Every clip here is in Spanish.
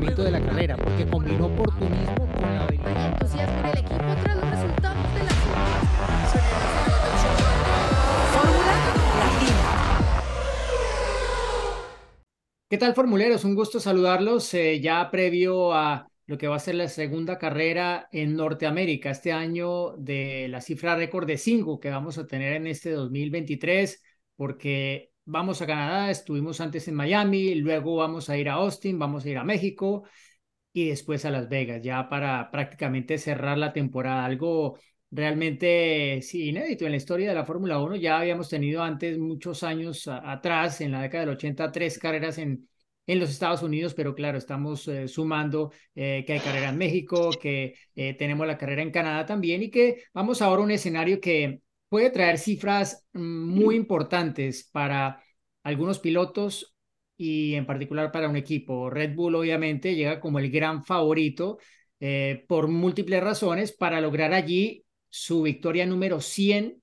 funcionamiento de la carrera, porque combinó oportunismo con la habilidad. entusiasmo en el equipo tras los resultados de la Fórmula Latina. ¿Qué tal, formuleros? Un gusto saludarlos eh, ya previo a lo que va a ser la segunda carrera en Norteamérica este año de la cifra récord de 5 que vamos a tener en este 2023, porque vamos a Canadá, estuvimos antes en Miami, luego vamos a ir a Austin, vamos a ir a México y después a Las Vegas, ya para prácticamente cerrar la temporada. Algo realmente sí, inédito en la historia de la Fórmula 1. Ya habíamos tenido antes, muchos años atrás, en la década del 80, tres carreras en, en los Estados Unidos, pero claro, estamos eh, sumando eh, que hay carrera en México, que eh, tenemos la carrera en Canadá también y que vamos ahora a un escenario que puede traer cifras mm, muy importantes para algunos pilotos y en particular para un equipo. Red Bull obviamente llega como el gran favorito por múltiples razones para lograr allí su victoria número 100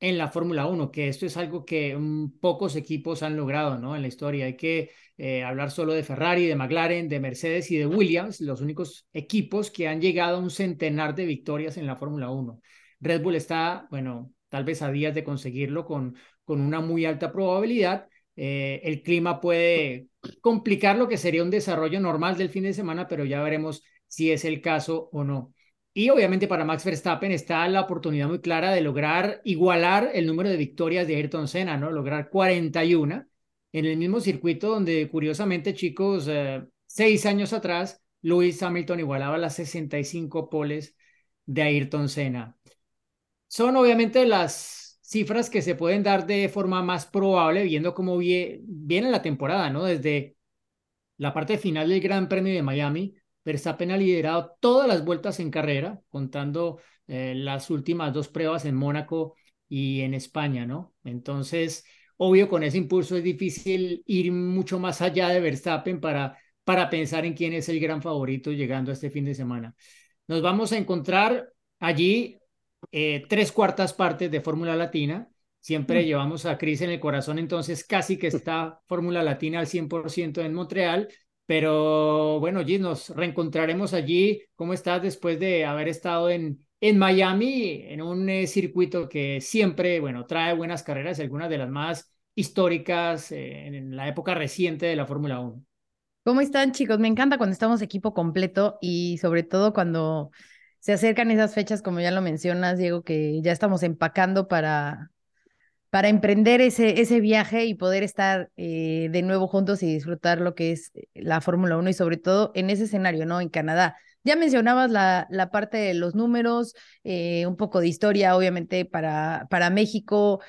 en la Fórmula 1, que esto es algo que mm, pocos equipos han logrado ¿no? en la historia. Hay que eh, hablar solo de Ferrari, de McLaren, de Mercedes y de Williams, los únicos equipos que han llegado a un centenar de victorias en la Fórmula 1. Red Bull está, bueno, tal vez a días de conseguirlo con, con una muy alta probabilidad. Eh, el clima puede complicar lo que sería un desarrollo normal del fin de semana, pero ya veremos si es el caso o no. Y obviamente para Max Verstappen está la oportunidad muy clara de lograr igualar el número de victorias de Ayrton Senna, ¿no? Lograr 41 en el mismo circuito donde curiosamente, chicos, eh, seis años atrás, Lewis Hamilton igualaba las 65 poles de Ayrton Senna. Son obviamente las cifras que se pueden dar de forma más probable viendo cómo viene la temporada, ¿no? Desde la parte final del Gran Premio de Miami Verstappen ha liderado todas las vueltas en carrera, contando eh, las últimas dos pruebas en Mónaco y en España, ¿no? Entonces, obvio, con ese impulso es difícil ir mucho más allá de Verstappen para, para pensar en quién es el gran favorito llegando a este fin de semana. Nos vamos a encontrar allí eh, tres cuartas partes de Fórmula Latina. Siempre mm. llevamos a Cris en el corazón, entonces casi que está Fórmula Latina al 100% en Montreal pero bueno, Gis, nos reencontraremos allí. ¿Cómo estás después de haber estado en, en Miami, en un eh, circuito que siempre, bueno, trae buenas carreras, algunas de las más históricas eh, en la época reciente de la Fórmula 1? ¿Cómo están, chicos? Me encanta cuando estamos equipo completo y sobre todo cuando se acercan esas fechas, como ya lo mencionas, Diego, que ya estamos empacando para, para emprender ese, ese viaje y poder estar eh, de nuevo juntos y disfrutar lo que es eh, la Fórmula 1 y sobre todo en ese escenario, ¿no? En Canadá. Ya mencionabas la, la parte de los números, eh, un poco de historia, obviamente, para, para México.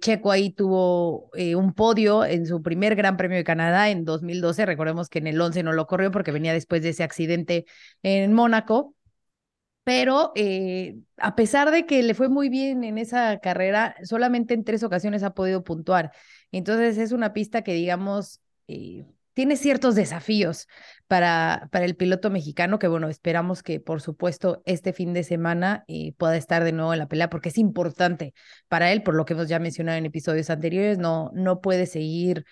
Checo ahí tuvo un podio en su primer Gran Premio de Canadá en 2012. Recordemos que en el 11 no lo corrió porque venía después de ese accidente en Mónaco pero eh, a pesar de que le fue muy bien en esa carrera, solamente en tres ocasiones ha podido puntuar. Entonces es una pista que, digamos, eh, tiene ciertos desafíos para, para el piloto mexicano, que bueno, esperamos que por supuesto este fin de semana eh, pueda estar de nuevo en la pelea, porque es importante para él, por lo que hemos ya mencionado en episodios anteriores, no, no puede seguir,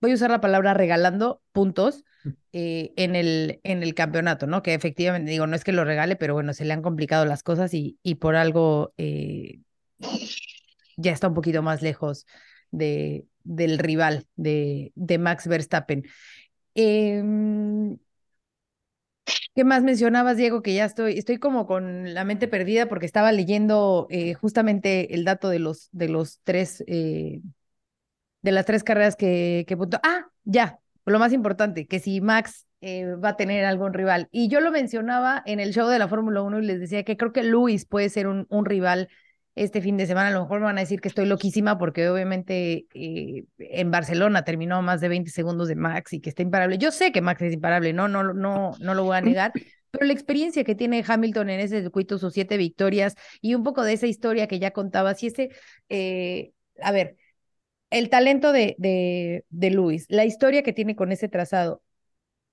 voy a usar la palabra regalando puntos eh, en, el, en el campeonato, ¿no? Que efectivamente, digo, no es que lo regale, pero bueno, se le han complicado las cosas y, y por algo eh, ya está un poquito más lejos de, del rival de, de Max Verstappen. Em, ¿Qué más mencionabas, Diego? Que ya estoy, estoy como con la mente perdida porque estaba leyendo eh, justamente el dato de los, de los tres, de las tres carreras que, que Ah, ya, lo más importante, que si Max eh, va a tener algún rival. Y yo lo mencionaba en el show de la Fórmula 1 y les decía que creo que Luis puede ser un, un, rival este fin de semana. A lo mejor me van a decir que estoy loquísima porque obviamente eh, en Barcelona terminó más de 20 segundos de Max y que está imparable. Yo sé que Max es imparable, no, no, no, no lo voy a negar. Pero la experiencia que tiene Hamilton en ese circuito, sus siete victorias y un poco de esa historia que ya contaba, si ese, eh, a ver, el talento de, de, Luis, la historia que tiene con ese trazado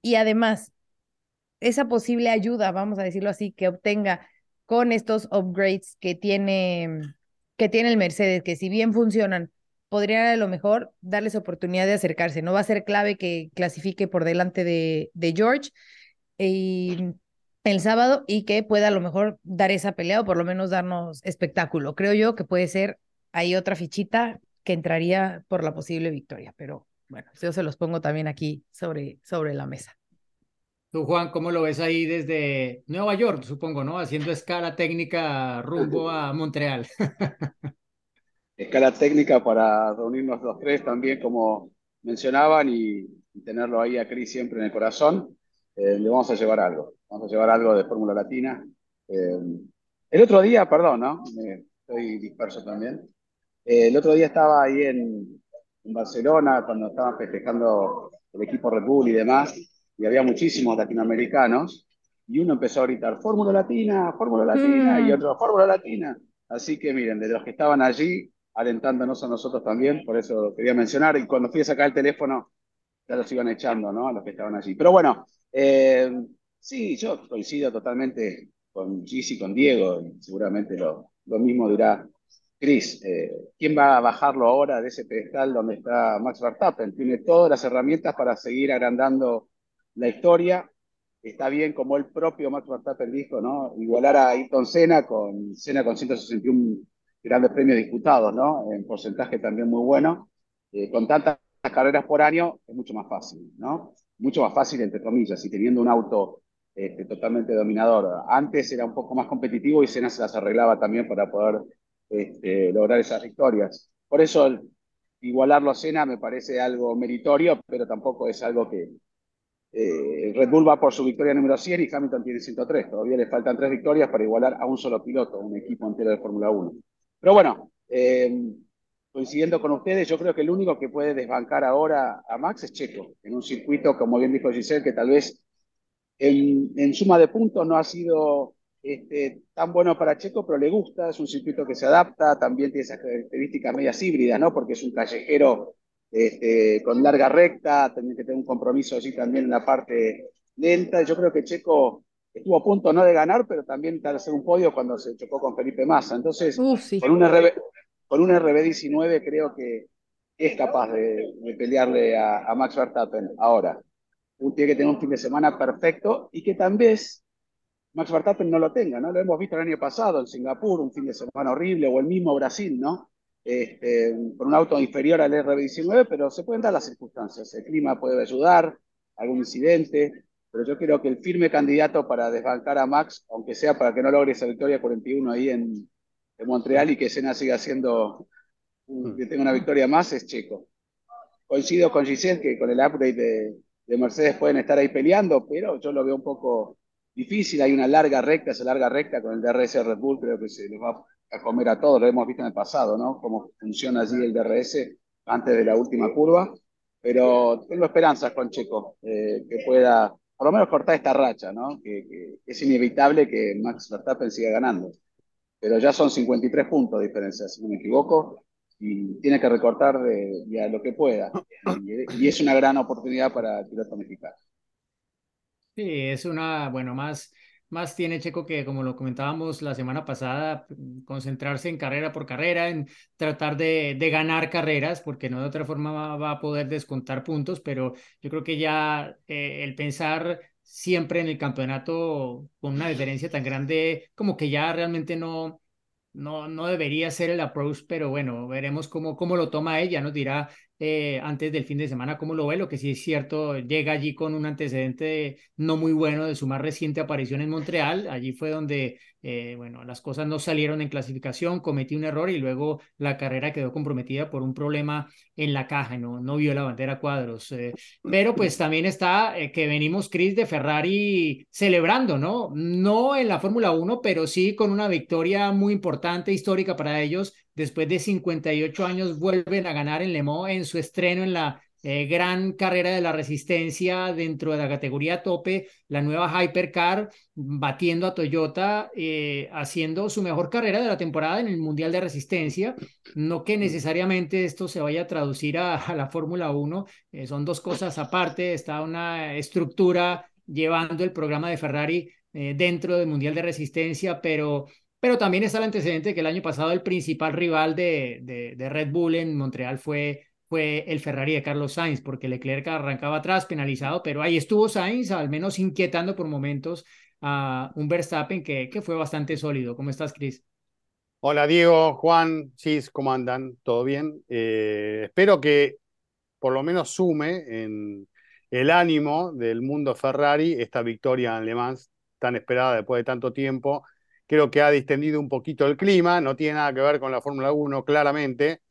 y además esa posible ayuda, vamos a decirlo así, que obtenga con estos upgrades que tiene, que tiene el Mercedes, que si bien funcionan, podría a lo mejor darles oportunidad de acercarse. No va a ser clave que clasifique por delante de, de George y el sábado y que pueda a lo mejor dar esa pelea o por lo menos darnos espectáculo. Creo yo que puede ser ahí otra fichita que entraría por la posible victoria, pero bueno, yo se los pongo también aquí sobre, sobre la mesa. Tú, Juan, ¿cómo lo ves ahí desde Nueva York, supongo, ¿no? Haciendo escala técnica rumbo a Montreal. escala técnica para reunirnos los tres también, como mencionaban, y, tenerlo ahí a Cris siempre en el corazón. Eh, le vamos a llevar algo, vamos a llevar algo de Fórmula Latina. Eh, el otro día, perdón, ¿no? estoy disperso también. Eh, el otro día estaba ahí en, en Barcelona cuando estaban festejando el equipo Red Bull y demás, y había muchísimos latinoamericanos, y uno empezó a gritar, Fórmula Latina, Fórmula Latina, y mm. otro, Fórmula Latina. Así que miren, de los que estaban allí, alentándonos a nosotros también, por eso lo quería mencionar, y cuando fui a sacar el teléfono, ya los iban echando, ¿no? A los que estaban allí. Pero bueno, eh, sí, yo coincido totalmente con Gis y con Diego, y seguramente lo, lo mismo dirá Chris. Eh, ¿Quién va a bajarlo ahora de ese pedestal donde está Max Verstappen? Tiene todas las herramientas para seguir agrandando la historia. Está bien, como el propio Max Verstappen dijo, ¿no? Igualar a Ayrton Senna con Senna con 161 grandes premios disputados, ¿no? En porcentaje también muy bueno. Eh, con tantas carreras por año es mucho más fácil, ¿no? Mucho más fácil, entre comillas, y teniendo un auto este, totalmente dominador. Antes era un poco más competitivo y Senna se las arreglaba también para poder este, lograr esas victorias. Por eso igualarlo a Senna me parece algo meritorio, pero tampoco es algo que, eh, Red Bull va por su victoria número 100 y Hamilton tiene 103. Todavía le faltan tres victorias para igualar a un solo piloto, un equipo entero de Fórmula 1. Pero bueno, eh, coincidiendo con ustedes, yo creo que el único que puede desbancar ahora a Max es Checo, en un circuito, como bien dijo Giselle, que tal vez en, suma de puntos no ha sido este, tan bueno para Checo, pero le gusta, es un circuito que se adapta, también tiene esas características medias híbridas, ¿no? Porque es un callejero este, con larga recta, también que tener un compromiso allí también en la parte lenta. Yo creo que Checo estuvo a punto no de ganar, pero también de hacer un podio cuando se chocó con Felipe Massa. Entonces, con, un RB, con un RB19 creo que es capaz de, pelearle a, Max Verstappen. Ahora, tiene que tener un fin de semana perfecto y que tal vez Max Verstappen no lo tenga, ¿no? Lo hemos visto el año pasado en Singapur, un fin de semana horrible, o el mismo Brasil, ¿no? este, con un auto inferior al RB19, pero se pueden dar las circunstancias. El clima puede ayudar, algún incidente, pero yo creo que el firme candidato para desbancar a Max, aunque sea para que no logre esa victoria 41 ahí en, en Montreal y que Senna siga siendo, mm. que tenga una victoria más, es Checo. Coincido con Giselle que con el upgrade de, de Mercedes pueden estar ahí peleando, pero yo lo veo un poco difícil. Hay una larga recta, esa larga recta con el DRS Red Bull, creo que se les va a comer a todos, lo hemos visto en el pasado, ¿no? Cómo funciona allí el DRS antes de la última curva, pero tengo esperanzas con Checo, eh, que pueda por lo menos cortar esta racha, ¿no? Que, es inevitable que Max Verstappen siga ganando, pero ya son 53 puntos de diferencia, si no me equivoco, y tiene que recortar de, lo que pueda, y, y, es una gran oportunidad para el piloto mexicano. Sí, es una, bueno, más más tiene Checo que, como lo comentábamos la semana pasada, concentrarse en carrera por carrera, en tratar de, de ganar carreras, porque no de otra forma va, a poder descontar puntos, pero yo creo que ya eh, el pensar siempre en el campeonato con una diferencia tan grande, como que ya realmente no, no, no debería ser el approach, pero bueno, veremos cómo, cómo lo toma ella, nos dirá eh, antes del fin de semana cómo lo ve, lo que sí es cierto, llega allí con un antecedente no muy bueno de su más reciente aparición en Montreal, allí fue donde, eh, bueno, las cosas no salieron en clasificación, cometí un error y luego la carrera quedó comprometida por un problema en la caja, no, no vio la bandera cuadros, eh, pero pues también está que venimos, Chris, de Ferrari celebrando, ¿no? No en la Fórmula 1, pero sí con una victoria muy importante, histórica para ellos, después de 58 años vuelven a ganar en Le Mans en su estreno en la eh, gran carrera de la resistencia dentro de la categoría tope, la nueva Hypercar batiendo a Toyota, eh, haciendo su mejor carrera de la temporada en el Mundial de Resistencia. No que necesariamente esto se vaya a traducir a, la Fórmula 1, eh, son dos cosas aparte, está una estructura llevando el programa de Ferrari dentro del Mundial de Resistencia, pero pero también está el antecedente que el año pasado el principal rival de, de, de Red Bull en Montreal fue fue el Ferrari de Carlos Sainz, porque Leclerc arrancaba atrás, penalizado, pero ahí estuvo Sainz, al menos inquietando por momentos a un Verstappen que, fue bastante sólido. ¿Cómo estás, Chris? Hola, Diego, Juan, Chis, ¿cómo andan? ¿Todo bien? Eh, espero que por lo menos sume en el ánimo del mundo Ferrari esta victoria en Le Mans tan esperada después de tanto tiempo. Creo que ha distendido un poquito el clima, no tiene nada que ver con la Fórmula 1, claramente,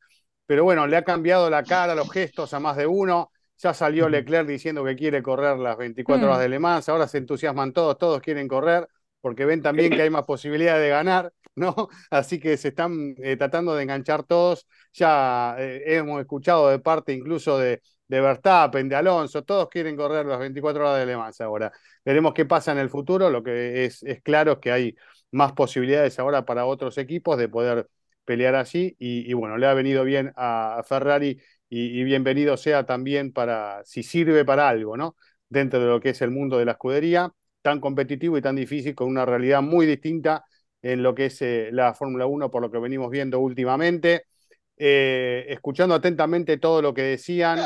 pero bueno, le ha cambiado la cara, los gestos a más de uno. Ya salió Leclerc diciendo que quiere correr las 24 horas mm. de Le Mans, ahora se entusiasman todos, todos quieren correr porque ven también que hay más posibilidades de ganar, ¿no? Así que se están eh, tratando de enganchar todos. Ya eh, hemos escuchado de parte incluso de, de Verstappen, de Alonso, todos quieren correr las 24 horas de Le Mans ahora. Veremos qué pasa en el futuro. Lo que es, es claro es que hay más posibilidades ahora para otros equipos de poder pelear así y, bueno, le ha venido bien a, Ferrari y, bienvenido sea también para, si sirve para algo, ¿no? Dentro de lo que es el mundo de la escudería, tan competitivo y tan difícil, con una realidad muy distinta en lo que es eh, la Fórmula 1, por lo que venimos viendo últimamente. Eh, escuchando atentamente todo lo que decían,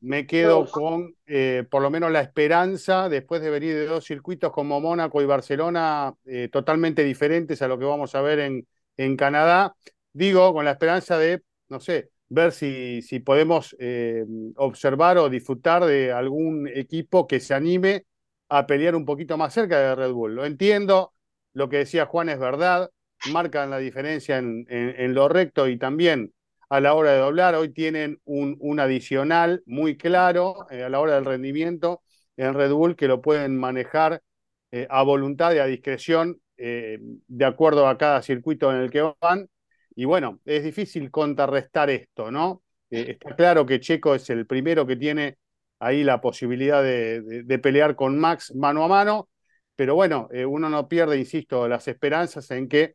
me quedo con eh, por lo menos la esperanza, después de venir de dos circuitos como Mónaco y Barcelona, totalmente diferentes a lo que vamos a ver en, en Canadá, digo, con la esperanza de, no sé, ver si, si podemos eh, observar o disfrutar de algún equipo que se anime a pelear un poquito más cerca de Red Bull. Lo entiendo, lo que decía Juan es verdad, marcan la diferencia en, en, lo recto y también a la hora de doblar. Hoy tienen un, un adicional muy claro eh, a la hora del rendimiento en Red Bull que lo pueden manejar eh, a voluntad y a discreción eh, de acuerdo a cada circuito en el que van. Y bueno, es difícil contrarrestar esto, ¿no? Eh, está claro que Checo es el primero que tiene ahí la posibilidad de, pelear con Max mano a mano, pero bueno, eh, uno no pierde, insisto, las esperanzas en que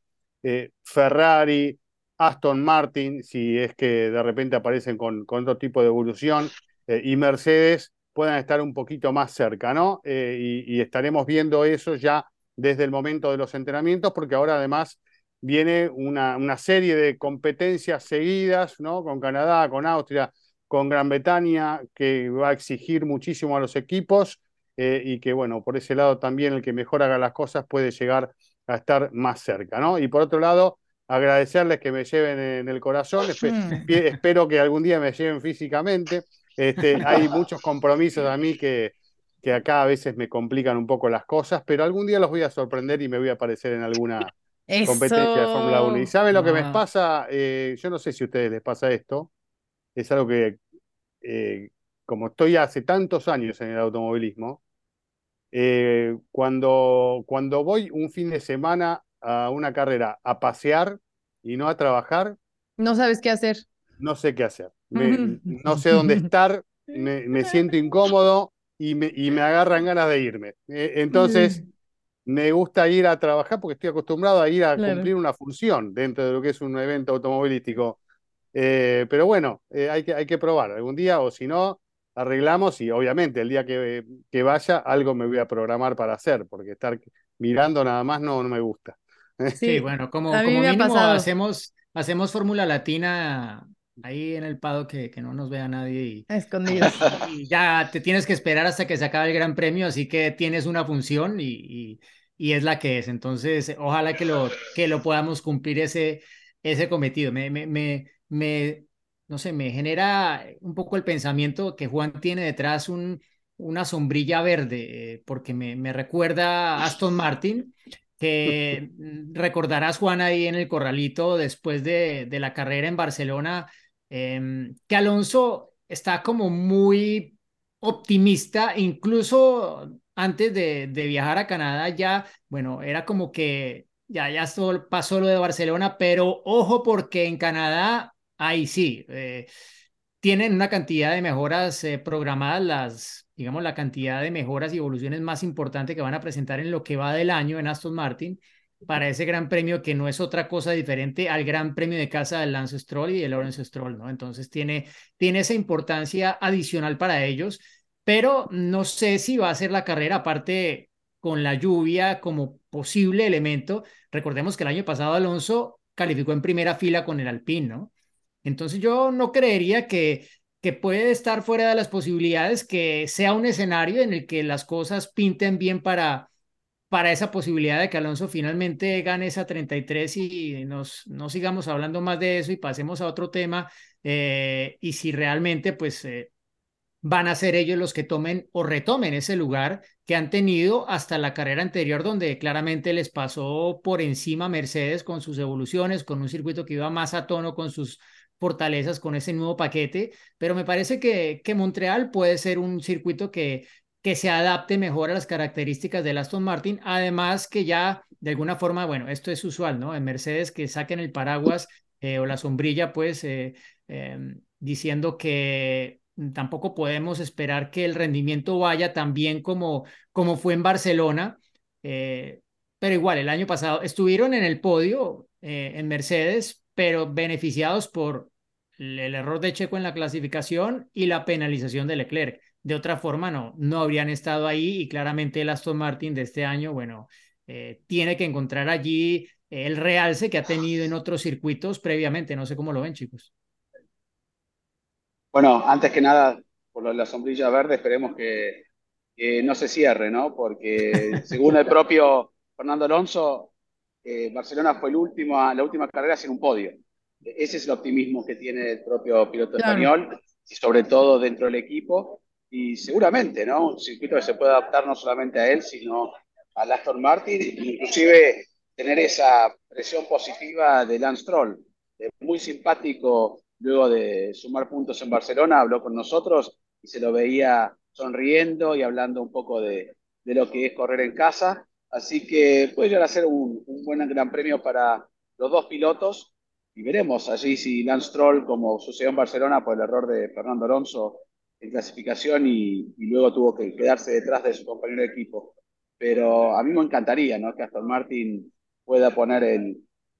Ferrari, Aston Martin, si es que de repente aparecen con otro tipo de evolución, y Mercedes puedan estar un poquito más cerca, ¿no? y, estaremos viendo eso ya desde el momento de los entrenamientos, porque ahora además viene una, una serie de competencias seguidas, ¿no? Con Canadá, con Austria, con Gran Bretaña, que va a exigir muchísimo a los equipos eh, y que, bueno, por ese lado también el que mejor haga las cosas puede llegar a estar más cerca, ¿no? Y por otro lado, agradecerles que me lleven en el corazón, hmm. espero que algún día me lleven físicamente. Este, hay muchos compromisos a mí que, que acá a veces me complican un poco las cosas, pero algún día los voy a sorprender y me voy a aparecer en alguna competencia de Fórmula 1. ¿Y saben lo que me ah. pasa? Eh, yo no sé si a ustedes les pasa esto, es algo que, eh, como estoy hace tantos años en el automovilismo, eh, cuando, cuando voy un fin de semana a una carrera a pasear y no a trabajar, no sabes qué hacer. No sé qué hacer. no sé dónde estar, me, me siento incómodo y me, y me agarran ganas de irme. Eh, entonces, mm. me gusta ir a trabajar porque estoy acostumbrado a ir a cumplir una función dentro de lo que es un evento automovilístico. Eh, pero bueno, eh, hay, que, hay que probar algún día o si no, arreglamos y obviamente el día que, que, vaya algo me voy a programar para hacer porque estar mirando nada más no, no me gusta. Sí, bueno, como, como mínimo hacemos, hacemos Fórmula Latina ahí en el pado que, que no nos vea nadie y, escondidos. Y ya te tienes que esperar hasta que se acabe el Gran Premio, así que tienes una función y, y, y, es la que es. Entonces, ojalá que lo, que lo podamos cumplir ese, ese cometido. Me, me, me, me, no sé, me genera un poco el pensamiento que Juan tiene detrás un, una sombrilla verde, eh, porque me, me recuerda a Aston Martin, que recordarás, Juan, ahí en el corralito después de, de la carrera en Barcelona, Em, que Alonso está como muy optimista, incluso antes de, viajar a Canadá ya, bueno, era como que ya, ya pasó lo de Barcelona, pero ojo porque en Canadá, ahí sí, eh, tienen una cantidad de mejoras eh, programadas, las, digamos, la cantidad de mejoras y evoluciones más importante que van a presentar en lo que va del año en Aston Martin para ese gran premio que no es otra cosa diferente al gran premio de casa del Lance Stroll y de Lawrence Stroll, ¿no? Entonces tiene, tiene esa importancia adicional para ellos, pero no sé si va a ser la carrera, aparte con la lluvia como posible elemento. Recordemos que el año pasado Alonso calificó en primera fila con el Alpine, ¿no? Entonces yo no creería que, que puede estar fuera de las posibilidades que sea un escenario en el que las cosas pinten bien para, para esa posibilidad de que Alonso finalmente gane esa 33 y nos, no sigamos hablando más de eso y pasemos a otro tema. Eh, y si realmente pues eh, van a ser ellos los que tomen o retomen ese lugar que han tenido hasta la carrera anterior, donde claramente les pasó por encima Mercedes con sus evoluciones, con un circuito que iba más a tono con sus fortalezas, con ese nuevo paquete, pero me parece que, que Montreal puede ser un circuito que, que se adapte mejor a las características del Aston Martin, además que ya de alguna forma, bueno, esto es usual, ¿no? En Mercedes que saquen el paraguas eh, o la sombrilla, pues eh, em, diciendo que tampoco podemos esperar que el rendimiento vaya tan bien como, como fue en Barcelona. Eh, pero igual, el año pasado estuvieron en el podio en Mercedes, pero beneficiados por el error de Checo en la clasificación y la penalización de Leclerc. De otra forma, no, no habrían estado ahí y claramente el Aston Martin de este año, bueno, eh, tiene que encontrar allí el realce que ha tenido en otros circuitos previamente. No sé cómo lo ven, chicos. Bueno, antes que nada, por lo de la sombrilla verde, esperemos que, no se cierre, ¿no? Porque según el propio Fernando Alonso, eh, Barcelona fue el último, la última carrera sin un podio. Ese es el optimismo que tiene el propio piloto español, y sobre todo dentro del equipo. Y seguramente, ¿no? Un circuito que se puede adaptar no solamente a él, sino a Aston Martin, inclusive tener esa presión positiva de Lance Stroll. muy simpático luego de sumar puntos en Barcelona, habló con nosotros y se lo veía sonriendo y hablando un poco de, lo que es correr en casa. Así que puede llegar a ser un, buen gran premio para los dos pilotos y veremos allí si Lance Stroll, como sucedió en Barcelona por el error de Fernando Alonso en clasificación y, luego tuvo que quedarse detrás de su compañero de equipo. Pero a mí me encantaría que Aston Martin pueda poner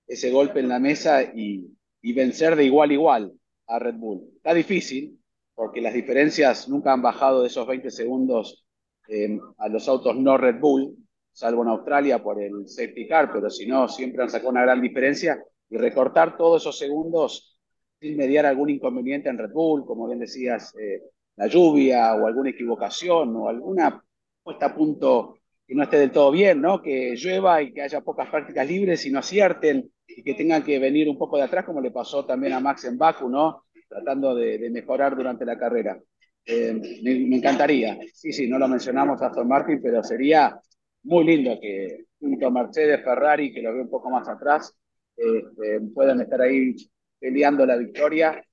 ese golpe en la mesa y, y vencer de igual a igual a Red Bull. Está difícil porque las diferencias nunca han bajado de esos 20 segundos eh, a los autos no Red Bull, salvo en Australia por el safety car, pero si no, siempre han sacado una gran diferencia y recortar todos esos segundos sin mediar algún inconveniente en Red Bull, como bien decías, eh, la lluvia o alguna equivocación o alguna puesta a punto que no esté del todo bien, ¿no? Que llueva y que haya pocas prácticas libres y no acierten y que tengan que venir un poco de atrás, como le pasó también a Max en Baku, ¿no? Tratando de, mejorar durante la carrera. Eh, me, encantaría. Sí, sí, no lo mencionamos Aston Martin, pero sería muy lindo que junto a Mercedes, Ferrari, que lo veo un poco más atrás, este, puedan estar ahí peleando la victoria.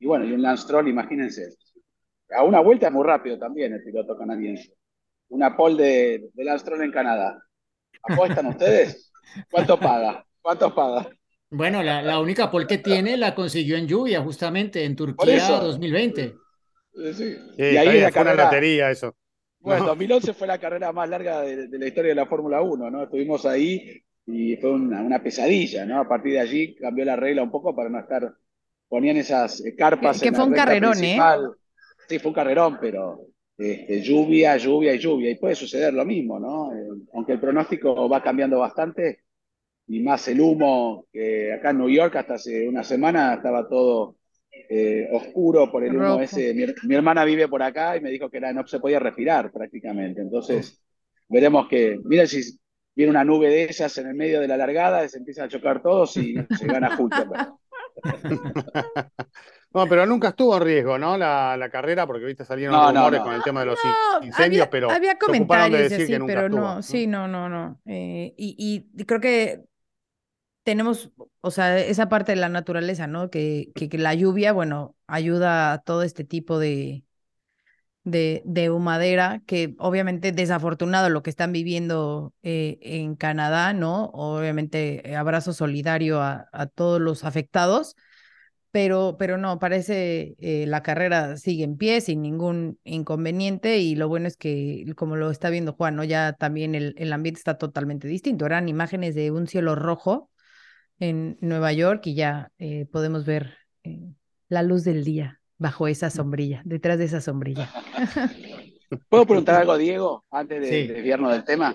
Bueno, y un Lance Stroll, imagínense. A una vuelta es muy rápido también el piloto canadiense una pole de, de Lance Stroll en Canadá. ¿Apuestan ustedes? ¿Cuánto paga? ¿Cuánto paga? Bueno, la, la, única pole que tiene la consiguió en lluvia, justamente en Turquía 2020. Sí. y ahí la carrera. lotería eso. Bueno, 2011 fue la carrera más larga de, la historia de la Fórmula 1, ¿no? Estuvimos ahí y fue una, una, pesadilla, ¿no? A partir de allí cambió la regla un poco para no estar, ponían esas carpas. Que, en fue un carrerón, ¿eh? Sí, fue un carrerón, pero este, lluvia, lluvia y lluvia. Y puede suceder lo mismo, ¿no? Eh, aunque el pronóstico va cambiando bastante, y más el humo, que acá en New York hasta hace una semana estaba todo eh, oscuro por el humo ese. Mi, hermana vive por acá y me dijo que era, no se podía respirar prácticamente. Entonces, veremos que, miren si viene una nube de esas en el medio de la largada, se empiezan a chocar todos y se gana justo. No, pero nunca estuvo en riesgo, ¿no? La, carrera, porque viste salieron no, rumores con el tema de los incendios, pero había comentarios de así, pero no, sí, no, no, no. Eh, y, creo que tenemos, o sea, esa parte de la naturaleza, ¿no? Que, que, la lluvia, bueno, ayuda a todo este tipo de, de, de, humadera, que obviamente desafortunado lo que están viviendo eh, en Canadá, ¿no? Obviamente abrazo solidario a, a todos los afectados pero, pero no, parece eh, la carrera sigue en pie sin ningún inconveniente y lo bueno es que, como lo está viendo Juan, ¿no? ya también el, el ambiente está totalmente distinto. Eran imágenes de un cielo rojo en Nueva York y ya eh, podemos ver eh, la luz del día bajo esa sombrilla, detrás de esa sombrilla. ¿Puedo preguntar algo, Diego, antes de Sí. desviarnos del tema?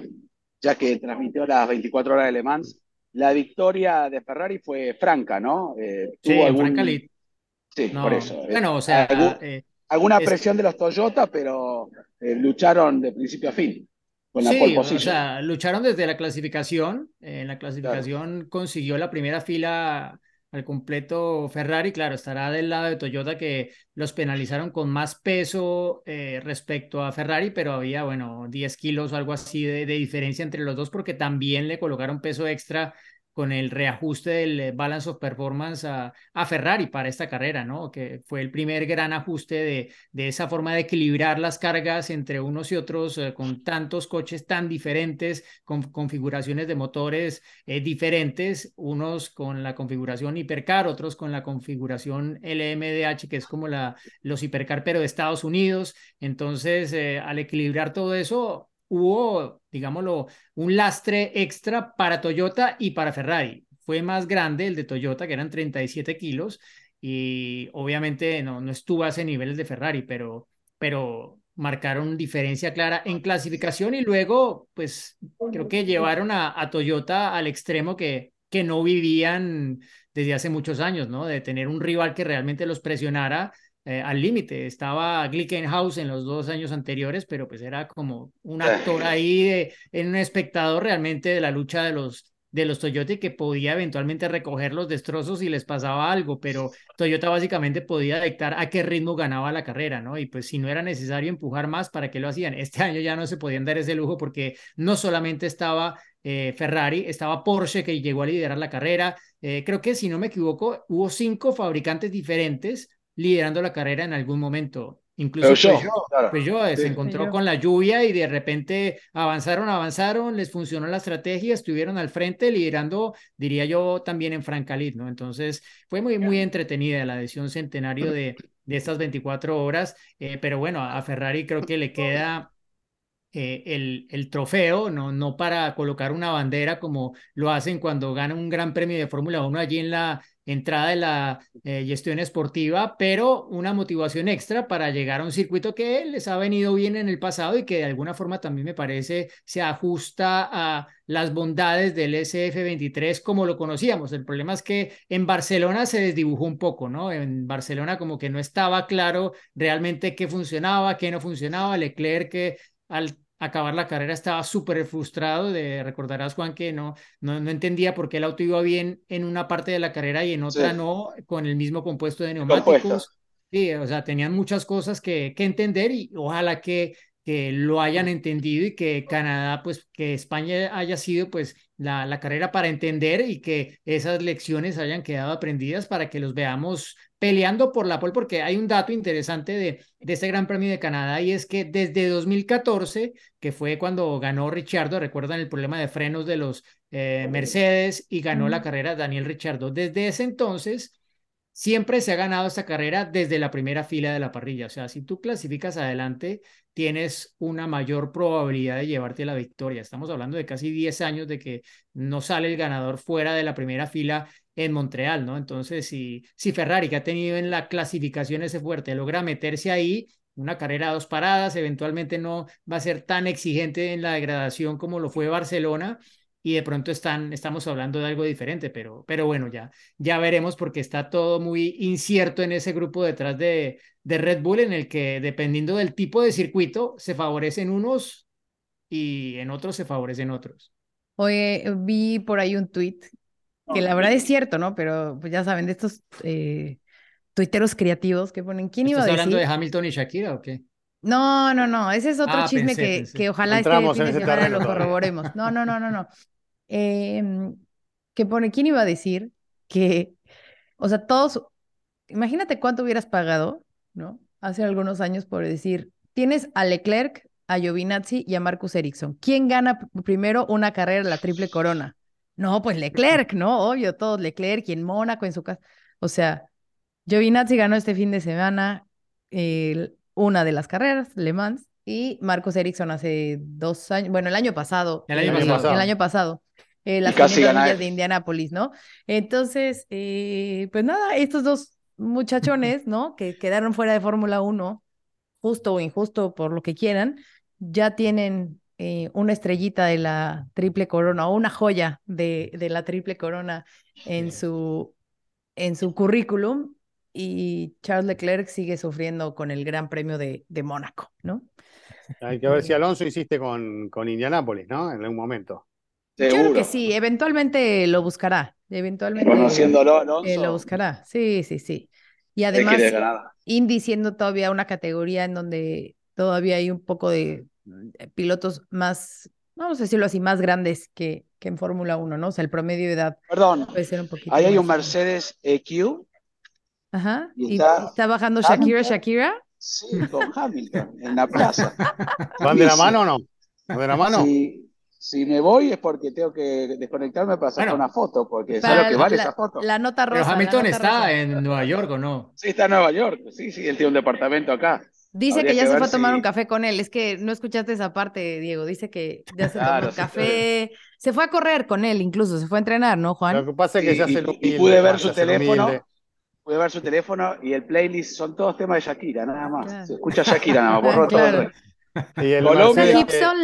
Ya que transmitió las 24 horas de Le Mans. La victoria de Ferrari fue franca, ¿no? Eh, Sí, tuvo algún... Francalit. Sí, No, por eso. Eh, bueno, o sea, algún- eh, alguna es- presión de los Toyota, pero eh, lucharon de principio a fin con la Sí, pole o sea, lucharon desde la clasificación. En la clasificación consiguió la primera fila al completo Ferrari. Claro, estará del lado de Toyota que los penalizaron con más peso eh, respecto a Ferrari, pero había, bueno, 10 kilos o algo así de, de diferencia entre los dos porque también le colocaron peso extra con el reajuste del eh, balance of performance a, a Ferrari para esta carrera, ¿no? Que fue el primer gran ajuste de, de esa forma de equilibrar las cargas entre unos y otros eh, con tantos coches tan diferentes, con configuraciones de motores eh, diferentes, unos con la configuración hipercar, otros con la configuración LMDH, que es como la, los hipercar, pero de Estados Unidos. Entonces, al equilibrar todo eso, hubo, digámoslo, un lastre extra para Toyota y para Ferrari. Fue más grande el de Toyota, que eran 37 kilos, y obviamente no, no estuvo a ese nivel de Ferrari, pero, pero marcaron diferencia clara en clasificación y luego, pues creo que llevaron a, a Toyota al extremo que, que no vivían desde hace muchos años, ¿no? De tener un rival que realmente los presionara eh, al límite. Estaba Glickenhaus en los dos años anteriores, pero pues era como un actor ahí, de, en un espectador realmente de la lucha de los, de los Toyota que podía eventualmente recoger los destrozos si les pasaba algo, pero Toyota básicamente podía dictar a qué ritmo ganaba la carrera, ¿no? Y pues si no era necesario empujar más, ¿para qué lo hacían? Este año ya no se podían dar ese lujo porque no solamente estaba eh, Ferrari, estaba Porsche que llegó a liderar la carrera. Eh, creo que si no me equivoco, hubo cinco fabricantes diferentes liderando la carrera en algún momento. Incluso Peugeot, Peugeot, claro. Peugeot se Sí. encontró Peugeot. con la lluvia y de repente avanzaron, avanzaron, les funcionó la estrategia, estuvieron al frente liderando, diría yo, también en Francalit, ¿no? Entonces fue muy, muy entretenida la edición centenario de, de estas 24 horas, eh, pero bueno, a Ferrari creo que le queda eh, el, el trofeo, no, no para colocar una bandera como lo hacen cuando ganan un gran premio de Fórmula 1 allí en la entrada de la eh, gestión esportiva, pero una motivación extra para llegar a un circuito que les ha venido bien en el pasado y que de alguna forma también me parece se ajusta a las bondades del SF23 como lo conocíamos. El problema es que en Barcelona se desdibujó un poco, ¿no? En Barcelona como que no estaba claro realmente qué funcionaba, qué no funcionaba. Leclerc que al acabar la carrera estaba súper frustrado, de, recordarás Juan que no, no, no, entendía por qué el auto iba bien en una parte de la carrera y en otra Sí. no, con el mismo compuesto de neumáticos. Sí, o sea, tenían muchas cosas que, que entender y ojalá que, que lo hayan entendido y que Canadá, pues que España haya sido pues la, la carrera para entender y que esas lecciones hayan quedado aprendidas para que los veamos peleando por la pole, porque hay un dato interesante de, de este Gran Premio de Canadá y es que desde 2014, que fue cuando ganó Richardo, recuerdan el problema de frenos de los eh, Mercedes y ganó la carrera Daniel Richardo, desde ese entonces siempre se ha ganado esta carrera desde la primera fila de la parrilla. O sea, si tú clasificas adelante, tienes una mayor probabilidad de llevarte la victoria. Estamos hablando de casi 10 años de que no sale el ganador fuera de la primera fila en Montreal, ¿no? Entonces, si, si Ferrari, que ha tenido en la clasificación ese fuerte, logra meterse ahí, una carrera a dos paradas, eventualmente no va a ser tan exigente en la degradación como lo fue Barcelona, y de pronto están, estamos hablando de algo diferente, pero, pero bueno, ya, ya veremos porque está todo muy incierto en ese grupo detrás de, de Red Bull, en el que dependiendo del tipo de circuito, se favorecen unos y en otros se favorecen otros. Oye, vi por ahí un tweet que la verdad es cierto, ¿no? Pero pues ya saben, de estos eh, tuiteros creativos que ponen, ¿quién iba a ¿Estás decir? hablando de Hamilton y Shakira o qué? No, no, no, ese es otro Ah, chisme pensé, que, pensé. que ojalá Entramos este fin de semana terreno lo corroboremos. No, no, no, no, no. Em, que pone, ¿quién iba a decir que, o sea, todos, imagínate cuánto hubieras pagado, ¿no? Hace algunos años por decir, tienes a Leclerc, a Giovinazzi y a Marcus Ericsson. ¿Quién gana primero una carrera, la triple corona? No, pues Leclerc, ¿no? Obvio, todos Leclerc y en Mónaco, en su casa. O sea, Giovinazzi ganó este fin de semana el- una de las carreras, Le Mans, y Marcus Ericsson hace dos años, bueno, el año pasado, El año pasado. el año pasado, eh, las casi 500 gana millas él. de Indianápolis, ¿no? Entonces, eh, pues nada, estos dos muchachones, ¿no? Que quedaron fuera de Fórmula 1, justo o injusto por lo que quieran, ya tienen eh, una estrellita de la triple corona o una joya de, de la triple corona en su, en su currículum y Charles Leclerc sigue sufriendo con el Gran Premio de, de Mónaco, ¿no? Hay que ver si Alonso insiste con, con Indianápolis, ¿no? En algún momento. Yo creo Seguro. que sí, eventualmente lo buscará, eventualmente Conociéndolo, Alonso. eh, lo buscará, sí, sí, sí. Y además. Indy siendo todavía una categoría en donde todavía hay un poco de eh, pilotos más, vamos a decirlo así, más grandes que, que en Fórmula 1, ¿no? O sea, el promedio de edad Perdón, puede ser un poquito ahí hay un Mercedes EQ. Ajá. y Y está está bajando Shakira. Shakira. Sí, con Hamilton, en la plaza. ¿Van de la mano o no? ¿Van de la mano? Si, si me voy es porque tengo que desconectarme para sacar Bueno, una foto, porque ¿sabes lo que vale la, esa foto? la nota Pero rosa. la Hamilton nota está rosa. en Nueva York, ¿o no? Sí, está en Nueva York. Sí, sí, él tiene un departamento acá. Dice Habría que ya que se fue a tomar si- un café con él. Es que no escuchaste esa parte, Diego. Dice que ya se tomó Claro, un sí, café. Se fue a correr con él, incluso. Se fue a entrenar, ¿no, Lo Juan? que pasa es que Y- se hace y- pude ver su teléfono. humilde. Pude ver su teléfono y el playlist son todos temas de Shakira, nada más. Claro. Se escucha Shakira nada más, borró Ah, todo el claro. resto. Y el Colombia- Mercedes, que,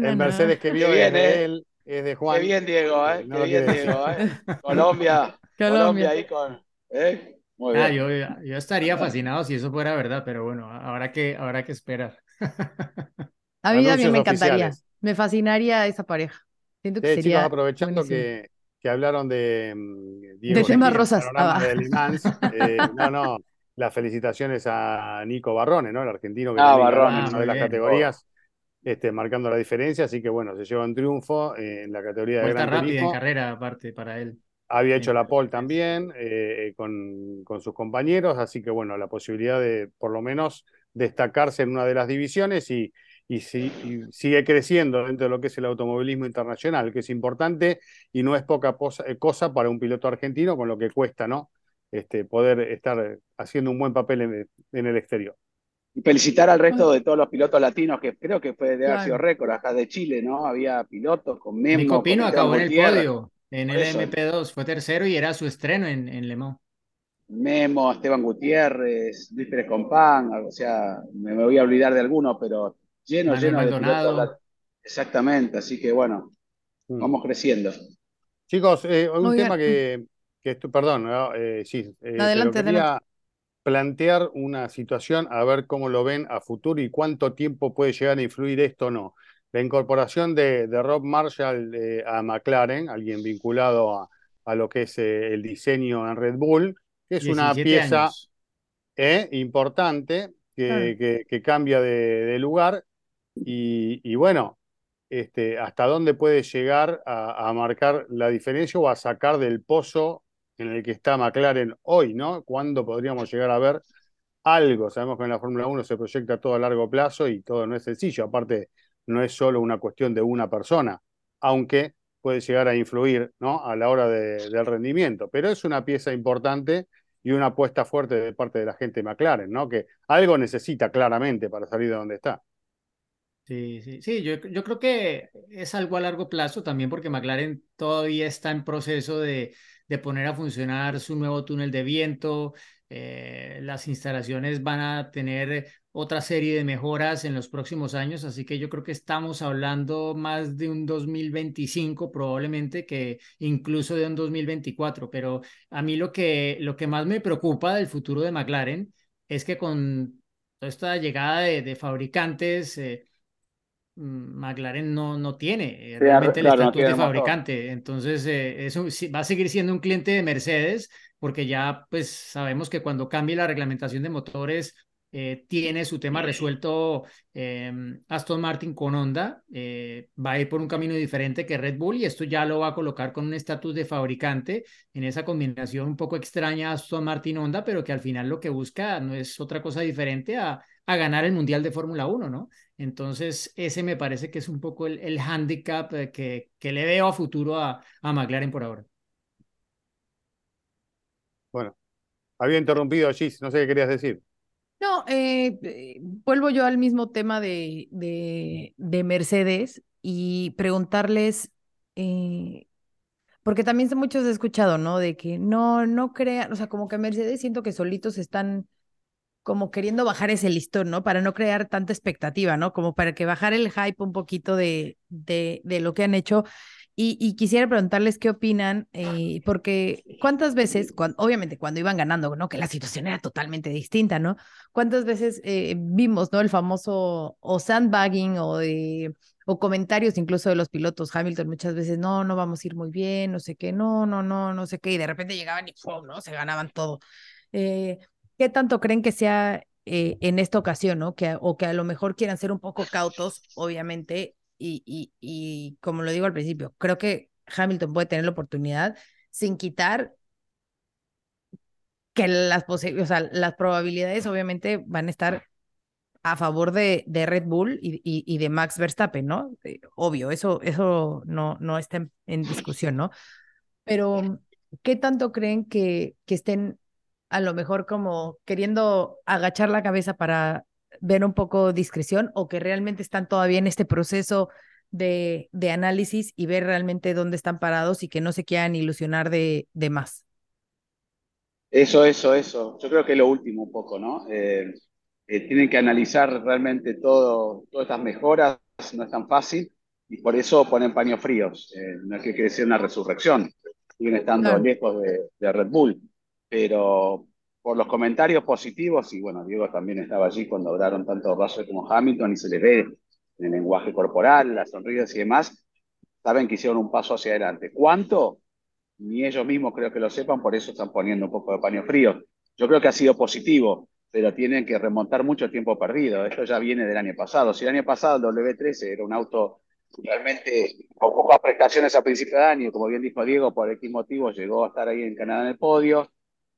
el Mercedes que vio Qué es bien, de eh. él, es de Qué Juan. bien, Diego, ¿eh? No Qué bien, Diego, ¿eh? Colombia, Colombia Colombia. ahí con... ¿eh? Muy Ah, bien. yo, yo estaría fascinado si eso fuera verdad, pero bueno, habrá que, habrá que esperar. A mí también me encantaría. oficiales. Me fascinaría esa pareja. Siento que Eh, chicos, sería aprovechando buenísimo. que, que hablaron de mm, De Diego temas Shakira, rosas. Ah, de eh, no, no, las felicitaciones a Nico Barrone, ¿no? El argentino que Ah, Barrone, en una de las bien. categorías, este, marcando la diferencia, así que bueno, se lleva un triunfo eh, en la categoría de Vuelta Gran rápida en carrera, aparte, para él. Había hecho la pole también eh, eh, con, con sus compañeros, así que bueno, la posibilidad de por lo menos destacarse en una de las divisiones y, y, si- y sigue creciendo dentro de lo que es el automovilismo internacional, que es importante y no es poca posa- eh, cosa para un piloto argentino con lo que cuesta, ¿no? Este, poder estar haciendo un buen papel en, en el exterior. Y felicitar al resto de todos los pilotos latinos, que creo que fue de haber sido récord acá de Chile, ¿no? Había pilotos con Memo, Nico Pino acabó en el podio en el eso. MP2, fue tercero y era su estreno en, en Le Mans. Memo, Esteban Gutiérrez, Luis Pérez Compán, o sea, me, me voy a olvidar de algunos, pero lleno, Manuel lleno de Maldonado. lat- Exactamente, así que bueno, Mm. vamos creciendo. Chicos, eh, un tema que, que estu- perdón, ¿no? Eh, sí, eh, Adelante, quería adelante. plantear una situación a ver cómo lo ven a futuro y cuánto tiempo puede llegar a influir esto o no. La incorporación de, de Rob Marshall eh, a McLaren, alguien vinculado a, a lo que es eh, el diseño en Red Bull, que es una 17 pieza eh, importante que, que- que cambia de, de lugar y, bueno, este, hasta dónde puede llegar a, marcar la diferencia o a sacar del pozo en el que está McLaren hoy, ¿no? ¿Cuándo podríamos llegar a ver algo? Sabemos que en la Fórmula 1 se proyecta todo a largo plazo y todo no es sencillo, aparte no es solo una cuestión de una persona, aunque puede llegar a influir, ¿no? A la hora de- del rendimiento, pero es una pieza importante y una apuesta fuerte de parte de la gente de McLaren, ¿no? Que algo necesita claramente para salir de donde está. Sí, sí, sí, yo, yo creo que es algo a largo plazo también porque McLaren todavía está en proceso de, de poner a funcionar su nuevo túnel de viento. eh, las instalaciones van a tener otra serie de mejoras en los próximos años, así que yo creo que estamos hablando más de un 2025 probablemente que incluso de un 2024, pero a mí lo que, lo que más me preocupa del futuro de McLaren es que con toda esta llegada de, de fabricantes... eh, McLaren no, no tiene eh, Sí, realmente el no estatus de motor. fabricante. Entonces, eh, eso va a seguir siendo un cliente de Mercedes porque ya pues sabemos que cuando cambie la reglamentación de motores eh, tiene su tema resuelto eh, Aston Martin con Honda. va a ir por un camino diferente que Red Bull y esto ya lo va a colocar con un estatus de fabricante en esa combinación un poco extraña Aston Martin-Honda, pero que al final lo que busca no es otra cosa diferente a, a ganar el Mundial de Fórmula 1, ¿no? Entonces, ese me parece que es un poco el, el handicap eh, que, que le veo a futuro a, a McLaren por ahora. Bueno, había interrumpido Gis, no sé qué querías decir. No, eh, eh, vuelvo yo al mismo tema de, de, de Mercedes y preguntarles, eh, porque también muchos he escuchado, ¿no? De que no, no crean, o sea, como que Mercedes siento que solitos están como queriendo bajar ese listón, ¿no? Para no crear tanta expectativa, ¿no? Como para que bajar el hype un poquito de, de, de lo que han hecho. Y, quisiera preguntarles qué opinan, eh, porque cuántas veces, obviamente cuando iban ganando, ¿no? Que la situación era totalmente distinta, ¿no? ¿Cuántas veces eh, vimos, ¿no? El famoso o sandbagging o de o comentarios incluso de los pilotos. Hamilton muchas veces, no, no vamos a ir muy bien, no sé qué, no, no, no, no sé qué, y de repente llegaban y ¡pum! ¿no? Se ganaban todo. Eh, ¿Qué tanto creen que sea en esta ocasión, ¿no? Que, o que a lo mejor quieran ser un poco cautos, obviamente, y, y, como lo digo al principio, creo que Hamilton puede tener la oportunidad sin quitar que las, o sea, las probabilidades obviamente van a estar a favor de, de Red Bull y, y, de Max Verstappen, ¿no? Eh, obvio, eso, eso no, no está en, discusión, ¿no? Pero, ¿qué tanto creen que, que estén a lo mejor como queriendo agachar la cabeza para ver un poco discreción o que realmente están todavía en este proceso de, de análisis y ver realmente dónde están parados y que no se quieran ilusionar de, de más. Eso, eso, eso. Yo creo que es lo último un poco, ¿no? Eh, eh, tienen que analizar realmente todo, todas estas mejoras, no es tan fácil, y por eso ponen paños fríos. Eh, no es que quiere una resurrección, siguen estando lejos de, de Red Bull, pero por los comentarios positivos, y bueno, Diego también estaba allí cuando hablaron tanto Russell como Hamilton y se les ve en el lenguaje corporal, las sonrisas y demás, saben que hicieron un paso hacia adelante. ¿Cuánto? Ni ellos mismos creo que lo sepan, por eso están poniendo un poco de paño frío. Yo creo que ha sido positivo, pero tienen que remontar mucho tiempo perdido. Esto ya viene del año pasado. Si el año pasado el W13 era un auto realmente con pocas prestaciones a principio de año, como bien dijo Diego, por X motivo llegó a estar ahí en Canadá en el podio,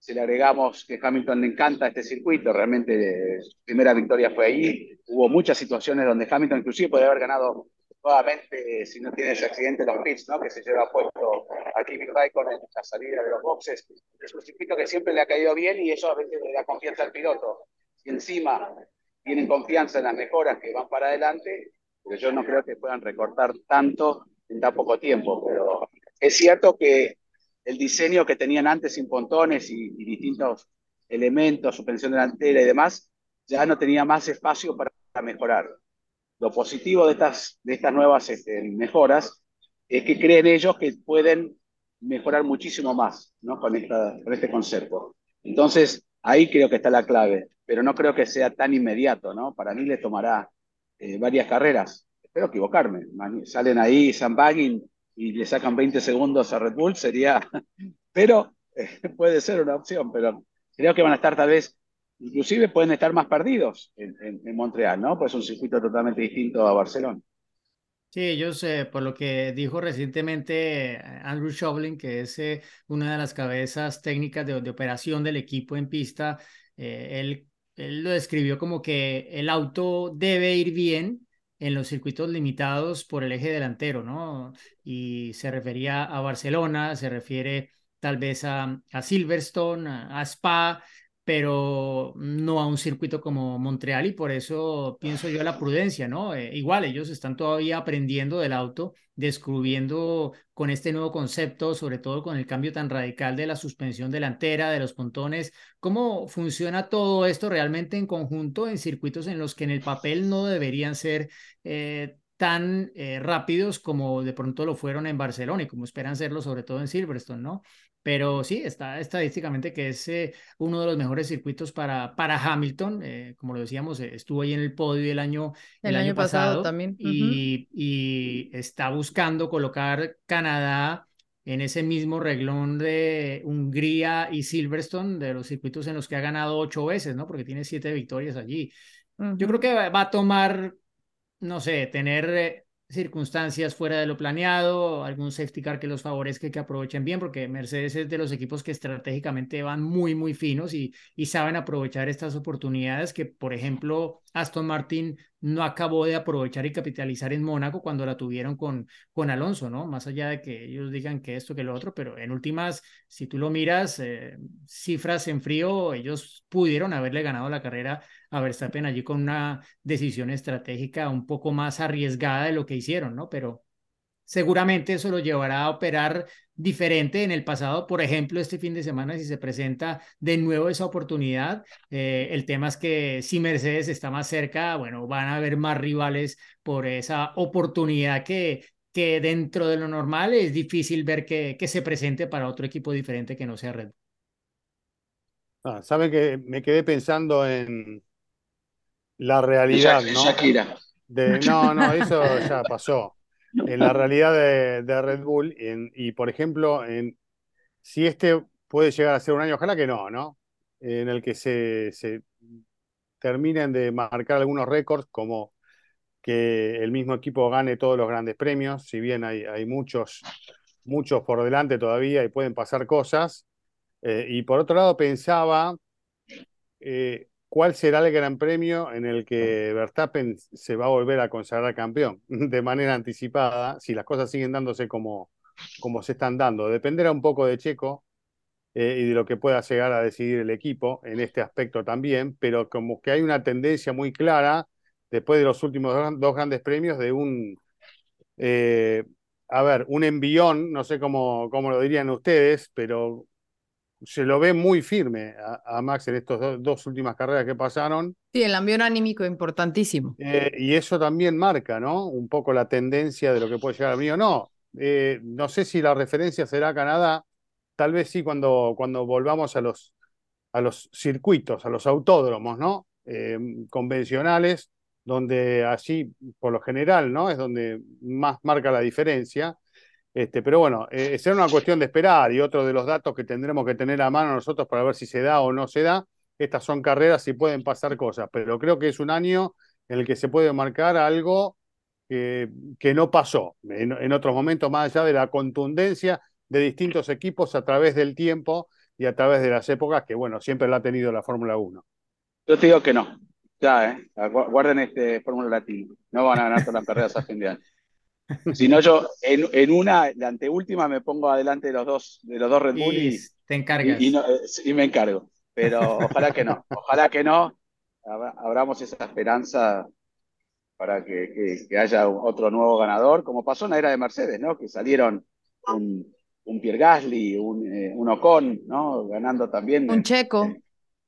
si le agregamos que Hamilton le encanta este circuito, realmente su primera victoria fue ahí. Hubo muchas situaciones donde Hamilton inclusive podría haber ganado nuevamente, si no tiene ese accidente, los pits, ¿no? que se lleva puesto a Kimi Raikkonen en la salida de los boxes. Es un circuito que siempre le ha caído bien y eso a veces le da confianza al piloto. Y encima tienen confianza en las mejoras que van para adelante, pero yo no creo que puedan recortar tanto en tan poco tiempo. Pero es cierto que el diseño que tenían antes sin pontones y, distintos elementos, suspensión delantera y demás, ya no tenía más espacio para, mejorar. Lo positivo de estas, de estas nuevas este, mejoras es que creen ellos que pueden mejorar muchísimo más ¿no? con, esta, con este concepto. Entonces, ahí creo que está la clave, pero no creo que sea tan inmediato, ¿no? Para mí le tomará eh, varias carreras. Espero equivocarme. Salen ahí Baggin y le sacan 20 segundos a Red Bull, sería, pero eh, puede ser una opción, pero creo que van a estar tal vez, inclusive pueden estar más perdidos en, Montreal, ¿no? Pues es un circuito totalmente distinto a Barcelona. Sí, ellos, eh, por lo que dijo recientemente eh, Andrew Shovlin, que es una de las cabezas técnicas de, de, operación del equipo en pista, él, él lo describió como que el auto debe ir bien, en los circuitos limitados por el eje delantero, ¿no? Y se refería a Barcelona, se refiere tal vez a, Silverstone, a, Spa, pero no a un circuito como Montreal y por eso pienso yo la prudencia, ¿no? Eh, igual ellos están todavía aprendiendo del auto, descubriendo con este nuevo concepto, sobre todo con el cambio tan radical de la suspensión delantera, de los pontones, cómo funciona todo esto realmente en conjunto en circuitos en los que en el papel no deberían ser eh, tan eh, rápidos como de pronto lo fueron en Barcelona y como esperan serlo sobre todo en Silverstone, ¿no? Pero sí, está estadísticamente que es eh, uno de los mejores circuitos para, para Hamilton. Eh, como lo decíamos, eh, estuvo ahí en el podio el año, el, año, pasado, también. Y, y, está buscando colocar Canadá en ese mismo reglón de Hungría y Silverstone, de los circuitos en los que ha ganado ocho veces, ¿no? Porque tiene siete victorias allí. Yo creo que va a tomar, no sé, tener circunstancias fuera de lo planeado, algún safety car que los favorezca que aprovechen bien, porque Mercedes es de los equipos que estratégicamente van muy, muy finos y, y saben aprovechar estas oportunidades que, por ejemplo, Aston Martin no acabó de aprovechar y capitalizar en Mónaco cuando la tuvieron con, con Alonso, ¿no? Más allá de que ellos digan que esto, que lo otro, pero en últimas, si tú lo miras, eh, cifras en frío, ellos pudieron haberle ganado la carrera a Verstappen allí con una decisión estratégica un poco más arriesgada de lo que hicieron, ¿no? Pero seguramente eso lo llevará a operar diferente en el pasado. Por ejemplo, este fin de semana, si se presenta de nuevo esa oportunidad, eh, el tema es que si Mercedes está más cerca, bueno, van a haber más rivales por esa oportunidad que, que dentro de lo normal es difícil ver que, que se presente para otro equipo diferente que no sea Red Bull. Ah, Saben que me quedé pensando en la realidad, ¿no? Shakira. De, no, no, eso ya pasó. En la realidad de, Red Bull, y por ejemplo, si este puede llegar a ser un año, ojalá que no, ¿no? En el que se, terminen de marcar algunos récords, como que el mismo equipo gane todos los grandes premios, si bien hay, hay muchos, muchos por delante todavía y pueden pasar cosas. Eh, y por otro lado, pensaba eh, cuál será el gran premio en el que Verstappen se va a volver a consagrar campeón de manera anticipada, si las cosas siguen dándose como, como se están dando. Dependerá un poco de Checo eh, y de lo que pueda llegar a decidir el equipo en este aspecto también, pero como que hay una tendencia muy clara después de los últimos dos, grandes premios de un, eh, a ver, un envión, no sé cómo, cómo lo dirían ustedes, pero se lo ve muy firme a, a Max en estas do- dos últimas carreras que pasaron. Sí, el ambiente anímico importantísimo. Eh, y eso también marca, ¿no? Un poco la tendencia de lo que puede llegar a mí o no. Eh, no sé si la referencia será Canadá, tal vez sí cuando, cuando volvamos a los, a los circuitos, a los autódromos, ¿no? Eh, convencionales, donde allí, por lo general, ¿no? Es donde más marca la diferencia. Este, pero bueno, eh, será una cuestión de esperar y otro de los datos que tendremos que tener a mano nosotros para ver si se da o no se da. Estas son carreras y pueden pasar cosas, pero creo que es un año en el que se puede marcar algo que, que no pasó en, otros momentos, más allá de la contundencia de distintos equipos a través del tiempo y a través de las épocas, que bueno, siempre la ha tenido la Fórmula 1. Yo te digo que no. Ya, ¿eh? Guarden este Fórmula Latino. No van a ganar todas las carreras a fin de año. Si no, yo en, en una, la anteúltima, me pongo adelante de los dos, de los dos Red Bull y, Y te encargas. y, y no- eh, y me encargo. Pero ojalá que no. Ojalá que no. Abra- Abramos esa esperanza para que, que- que haya otro nuevo ganador, como pasó en la era de Mercedes, ¿no? Que salieron un, un Pierre Gasly, un, eh, un Ocon, ¿no? Ganando también. Un checo. eh,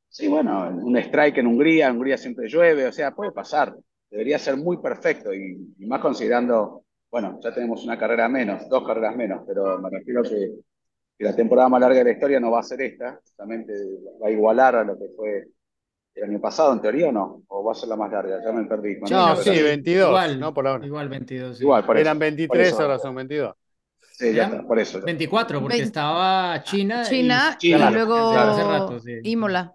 Sí, bueno, un strike en Hungría, en Hungría siempre llueve, o sea, puede pasar. Debería ser muy perfecto y, y más considerando, bueno, ya tenemos una carrera menos, dos carreras menos, pero me refiero que, que la temporada más larga de la historia no va a ser esta, justamente va a igualar a lo que fue el año pasado, en teoría, o no, o va a ser la más larga, ya me perdí. No, sí, carrera. 22, igual, ¿no? Por ahora. Igual 22. sí. Igual, por eso. Eran por 23, eso. ahora son 22. Sí, ya está, por eso. 24, porque estaba China. y- China, y luego hace rato, sí. Imola.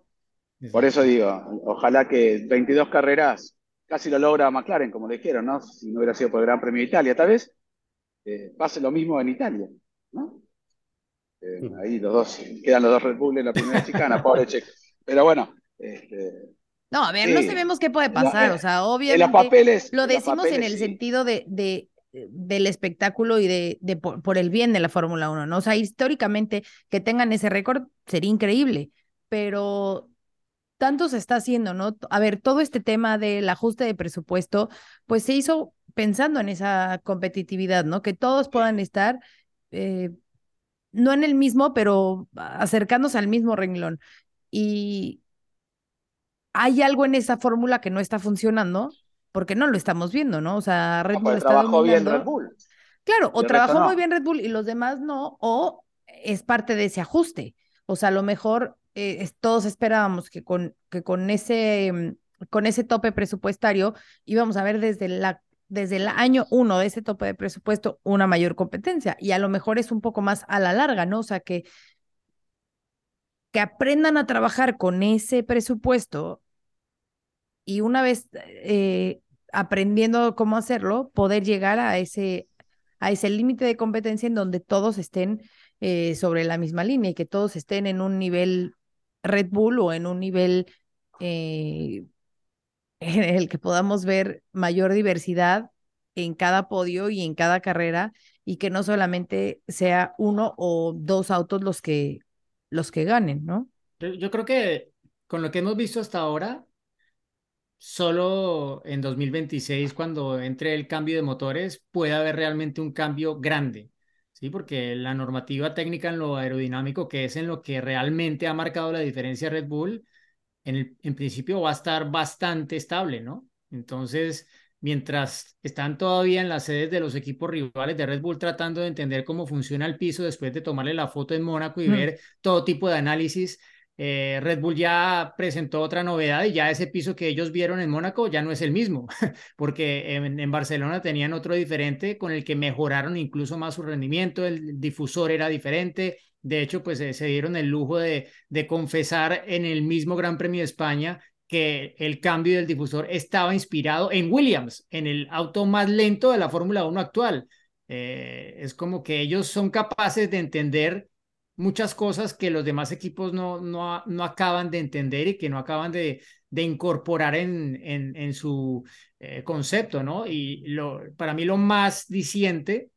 Por eso digo, ojalá que 22 carreras casi lo logra McLaren, como le dijeron, ¿no? Si no hubiera sido por el Gran Premio de Italia, tal vez eh, pase lo mismo en Italia, ¿no? Eh, Mm. ahí los dos, quedan los dos Red Bull en la primera chicana, pobre Checo. Pero bueno, este, No, a ver, no Sí. sabemos qué puede la- pasar. en- O sea, en los obviamente papeles. lo decimos en papeles, el sí. sentido de, de, del espectáculo y de, de por, por el bien de la Fórmula 1, ¿no? O sea, históricamente que tengan ese récord sería increíble, pero tanto se está haciendo, ¿no? A ver, todo este tema del ajuste de presupuesto, pues se hizo pensando en esa competitividad, ¿no? Que todos puedan estar, eh, no en el mismo, pero acercándose al mismo renglón. Y hay algo en esa fórmula que no está funcionando, porque no lo estamos viendo, ¿no? O sea, Red Bull está trabajo bien. Red Bull. Claro, o trabajó muy bien Red Bull y los demás no, o es parte de ese ajuste. O sea, a lo mejor eh, todos esperábamos que con, que con ese, mm, con ese tope presupuestario íbamos a ver desde la, desde el año uno de ese tope de presupuesto una mayor competencia. Y a lo mejor es un poco más a la larga, ¿no? O sea, que, que aprendan a trabajar con ese presupuesto y una vez eh, aprendiendo cómo hacerlo, poder llegar a ese, a ese límite de competencia en donde todos estén eh, sobre la misma línea y que todos estén en un nivel Red Bull o en un nivel eh, en el que podamos ver mayor diversidad en cada podio y en cada carrera y que no solamente sea uno o dos autos los que los que ganen, ¿no? Yo, yo creo que con lo que hemos visto hasta ahora, solo en 2026, cuando entre el cambio de motores, puede haber realmente un cambio grande. Sí, porque la normativa técnica en lo aerodinámico, que es en lo que realmente ha marcado la diferencia Red Bull, en, el, en principio va a estar bastante estable, ¿no? Entonces, mientras están todavía en las sedes de los equipos rivales de Red Bull tratando de entender cómo funciona el piso después de tomarle la foto en Mónaco y Mm. ver todo tipo de análisis, eh, Red Bull ya presentó otra novedad y ya ese piso que ellos vieron en Mónaco ya no es el mismo, porque en, Barcelona tenían otro diferente con el que mejoraron incluso más su rendimiento, el difusor era diferente. De hecho, pues eh, se dieron el lujo de, de confesar en el mismo Gran Premio de España que el cambio del difusor estaba inspirado en Williams, en el auto más lento de la Fórmula 1 actual. Eh, es como que ellos son capaces de entender muchas cosas que los demás equipos no, no, no acaban de entender y que no acaban de, de incorporar en, en, su eh, concepto, ¿no? Y lo, para mí lo más diciente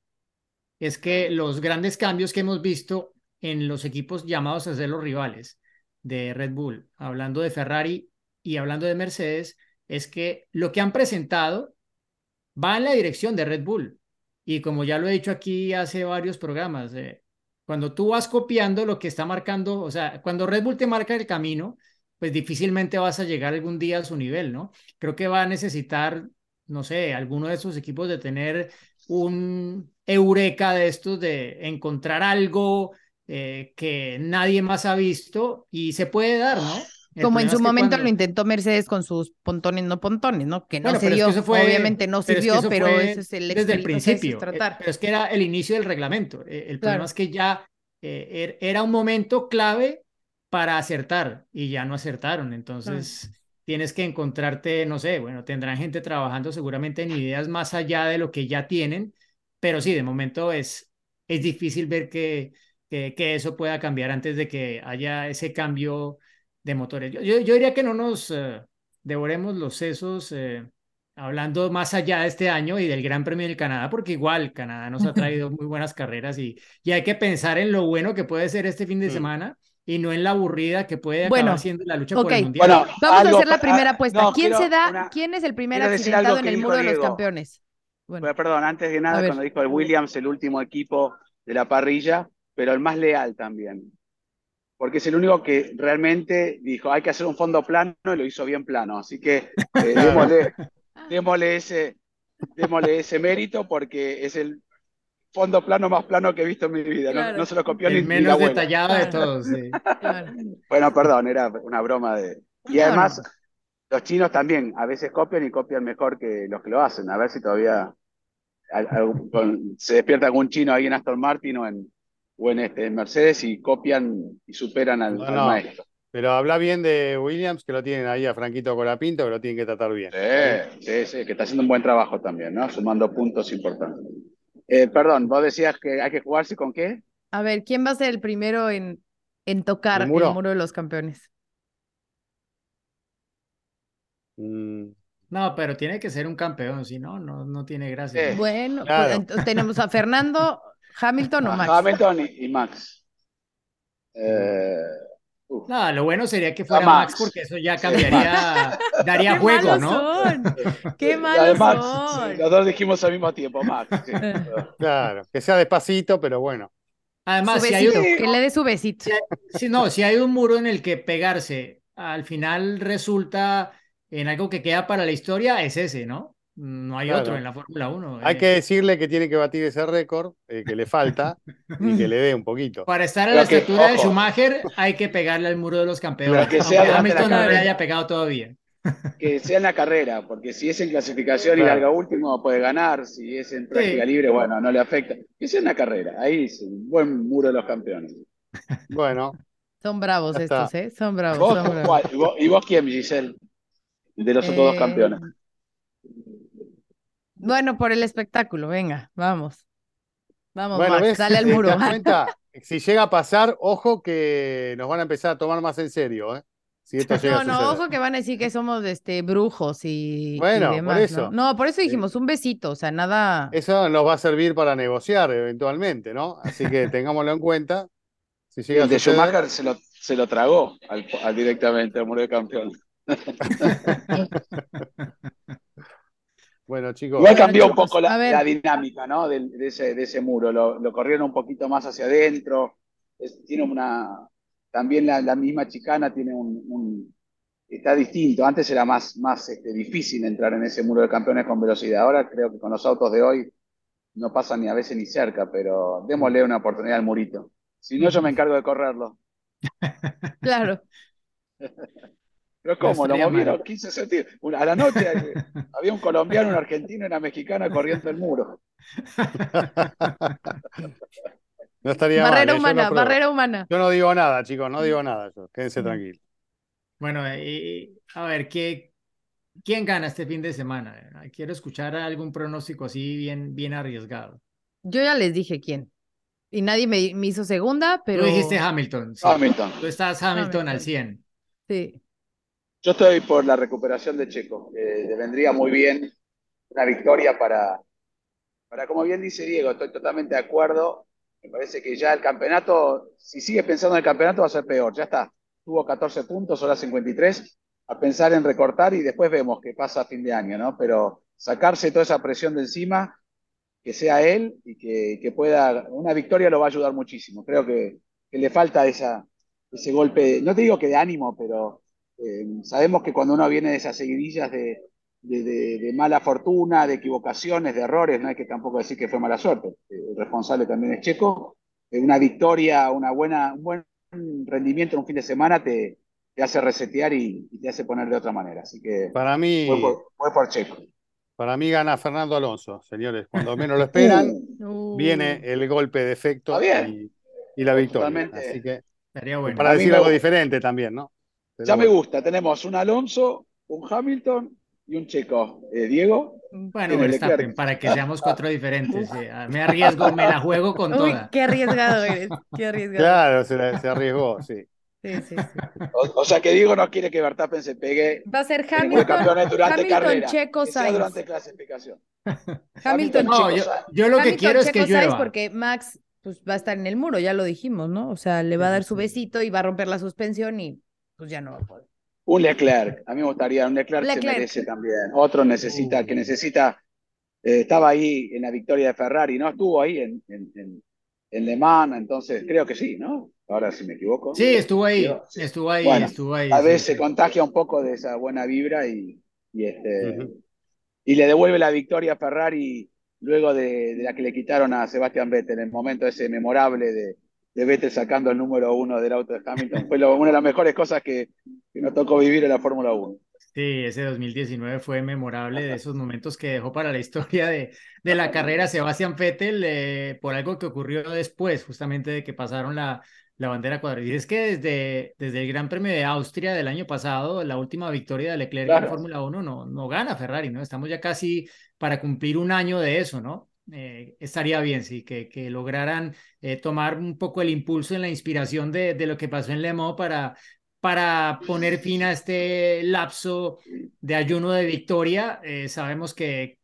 es que los grandes cambios que hemos visto en los equipos llamados a ser los rivales de Red Bull, hablando de Ferrari y hablando de Mercedes, es que lo que han presentado va en la dirección de Red Bull. Y como ya lo he dicho aquí hace varios programas, eh, cuando tú vas copiando lo que está marcando, o sea, cuando Red Bull te marca el camino, pues difícilmente vas a llegar algún día a su nivel, ¿no? Creo que va a necesitar, no sé, alguno de esos equipos de tener un eureka de estos, de encontrar algo eh, que nadie más ha visto y se puede dar, ¿no? El Como en su es momento cuando- lo intentó Mercedes con sus pontones no pontones, ¿no? Que no Bueno, se es dio, que eso fue- obviamente no pero es que sirvió, eso pero fue ese es el desde el eso es principio. eh, tratar. Pero es que era el inicio del reglamento. Eh, El problema Claro. es que ya eh, er- era un momento clave para acertar y ya no acertaron. Entonces tienes que encontrarte, no sé, bueno, tendrán gente trabajando seguramente en ideas más allá de lo que ya tienen, pero sí, de momento es, es difícil ver que, que, que eso pueda cambiar antes de que haya ese cambio de motores. Yo, yo, yo diría que no nos eh, devoremos los sesos eh, hablando más allá de este año y del Gran Premio del Canadá, porque igual Canadá nos ha traído muy buenas carreras y, y hay que pensar en lo bueno que puede ser este fin de Mm. semana y no en la aburrida que puede Bueno, acabar siendo la lucha por el Mundial. Bueno, Vamos algo a hacer la pa- primera ah, apuesta. no, ¿Quién quiero se da? una- ¿Quién es el primer accidentado en el muro de los campeones? Bueno, Bueno, perdón, antes de nada, cuando dijo el Williams, el último equipo de la parrilla, pero el más leal también. Porque es el único que realmente dijo, hay que hacer un fondo plano y lo hizo bien plano. Así que eh, démosle, démosle ese, démosle ese mérito porque es el fondo plano más plano que he visto en mi vida. No- Claro. No, se lo copió ni, el ni la menos abuela. detallado de todos. sí. claro. Bueno, perdón, era una broma de... Y además, los chinos también a veces copian y copian mejor que los que lo hacen. A ver si todavía al- algún- con- se despierta algún chino ahí en Aston Martin o en, o en, este, en Mercedes y copian y superan al, No, al no. maestro. Pero habla bien de Williams, que lo tienen ahí a Franquito Colapinto, que lo tienen que tratar bien. Sí, sí, sí, que está haciendo un buen trabajo también, ¿no? Sumando puntos importantes. Eh, perdón, vos decías que hay que jugarse con qué? A ver, ¿quién va a ser el primero en, en tocar ¿El el muro? de los campeones? Mm, No, pero tiene que ser un campeón, si no, no, no tiene gracia. Sí. Bueno, Claro. pues, entonces tenemos a Fernando, Hamilton o Ah, Max. Hamilton y, y Max. Eh. No, lo bueno sería que fuera Max, Max. porque eso ya Sí, cambiaría, daría ¡Qué juego, malos ¿no? son! ¡Qué malos además, son! sí, los dos dijimos al mismo tiempo, Max. sí. claro, que sea despacito, pero bueno. Además, Su si hay, un, besito, que le dé su besito. si hay- si no, si hay un muro en el que pegarse al final resulta en algo que queda para la historia, es ese, ¿no? No hay Claro. otro en la Fórmula 1. Hay eh. que decirle que tiene que batir ese récord, eh, que le falta, y que le dé un poquito. Para estar a la que, estatura de. Schumacher hay que pegarle al muro de los campeones. Que sea Hamilton no le carrera. haya pegado todavía. Que sea en la carrera, porque si es en clasificación y larga último puede ganar, si es en práctica Sí. libre, bueno, no le afecta. Que sea en la carrera, ahí es un buen muro de los campeones. Bueno, Son bravos estos, ¿eh? Son bravos, ¿Vos, son bravos. cuál? ¿Y vos, y vos quién, Giselle? De los otros dos Eh, campeones. Bueno, por el espectáculo, venga, vamos. Vamos, bueno, dale al ¿Te muro. cuenta? Si llega a pasar, ojo que nos van a empezar a tomar más en serio, ¿eh? Si esto llega No, a no, ojo que van a decir que somos este brujos y, y Bueno, por demás, eso. ¿no? No, por eso dijimos un besito, o sea, nada. Eso nos va a servir para negociar eventualmente, ¿no? Así que tengámoslo en cuenta. Si llega El a de suceder, Schumacher se lo, se lo tragó al, al directamente al muro de campeones. Bueno, chicos. Igual cambió un poco la, dinámica, ¿no? del- De, ese, de ese muro. Lo, lo corrieron un poquito más hacia adentro. Es- tiene una. También la, la misma chicana tiene un, un- Está distinto. Antes era más, más este, difícil entrar en ese muro de campeones con velocidad. Ahora creo que con los autos de hoy no pasan ni a veces ni cerca, pero démosle una oportunidad al murito. Si no, yo me encargo de correrlo. Claro. Pero ¿cómo? Lo movieron mal. 15 centímetros. A la noche eh, había un colombiano, un argentino y una mexicana corriendo el muro. No estaría Barrera ¿eh? Humana, barrera humana. Yo no digo nada, chicos, no digo nada. yo. Quédense Mm. tranquilos. Bueno, y, a ver, ¿qué, ¿quién gana este fin de semana? Quiero escuchar algún pronóstico así bien, bien arriesgado. Yo ya les dije quién. Y nadie me, me hizo segunda, pero Tú dijiste Hamilton. sí. Hamilton. Tú estás Hamilton al Hamilton. 100. sí. Yo estoy por la recuperación de Checo. Eh, le vendría muy bien una victoria para, para, como bien dice Diego, estoy totalmente de acuerdo. Me parece que ya el campeonato, si sigues pensando en el campeonato, va a ser peor. Ya está. Tuvo 14 puntos, ahora 53. A pensar en recortar y después vemos qué pasa a fin de año, ¿no? Pero sacarse toda esa presión de encima, que sea él y que, que pueda. Una victoria lo va a ayudar muchísimo. Creo que, que le falta esa, ese golpe, no te digo que de ánimo, pero eh, sabemos que cuando uno viene de esas seguidillas de, de, de- de mala fortuna, de equivocaciones, de errores, no hay que tampoco decir que fue mala suerte. Eh, El responsable también es Checo. Eh, Una victoria, una buena, un buen rendimiento en un fin de semana te, te hace resetear y, y te hace poner de otra manera. Así que Para mí, voy por, Checo. para mí gana Fernando Alonso, señores. Cuando menos lo esperan, Uh, Uh, viene el golpe de efecto y, y la victoria. Totalmente. Así que, Estaría bueno. para decir algo diferente también, ¿no? Pero ya me gusta. Tenemos un Alonso, un Hamilton y un Checo. Eh, Diego. Bueno, Verstappen, para que seamos cuatro diferentes. sí. Ah, Me arriesgo, me la juego con Uy, toda. qué arriesgado eres. Qué arriesgado. Claro, se, la- se arriesgó, sí. Sí, sí, sí. O, o sea que Diego no quiere que Verstappen se pegue Va a ser Hamilton, durante Hamilton, carrera. Checo, que Sainz. durante clasificación. Hamilton, No, Checo, yo, lo que Hamilton, quiero es Checo, que Sainz, llueva. porque Max pues va a estar en el muro, ya lo dijimos, ¿no? O sea, le va a dar su besito y va a romper la suspensión y pues ya no va a poder. Un Leclerc. A mí me gustaría un Leclerc, se merece también. Otro necesita, Uh. que necesita. eh, estaba ahí en la victoria de Ferrari, ¿no? Estuvo ahí en, en, en, en Le Mans, entonces creo que sí, ¿no? Ahora si me equivoco. Sí, estuvo ahí, estuvo ahí, Bueno, estuvo ahí. A sí, veces sí. se contagia un poco de esa buena vibra y, y, este, y le devuelve la victoria a Ferrari luego de, de la que le quitaron a Sebastián Vettel, en el momento ese memorable de, de Vettel sacando el número uno del auto de Hamilton. Fue lo- una de las mejores cosas que, que nos tocó vivir en la Fórmula 1. Sí, ese 2019 fue memorable de esos momentos que dejó para la historia de, de la carrera Sebastián Vettel eh, por algo que ocurrió después, justamente de que pasaron la, la bandera cuadrada. Y es que desde, desde el Gran Premio de Austria del año pasado, la última victoria de Leclerc en Claro. Fórmula 1 no, no gana Ferrari, ¿no? Estamos ya casi para cumplir un año de eso, ¿no? Eh, estaría bien, sí, que, que lograran eh, tomar un poco el impulso en la inspiración de, de lo que pasó en Le Mans para, para poner fin a este lapso de ayuno de victoria. Eh, sabemos que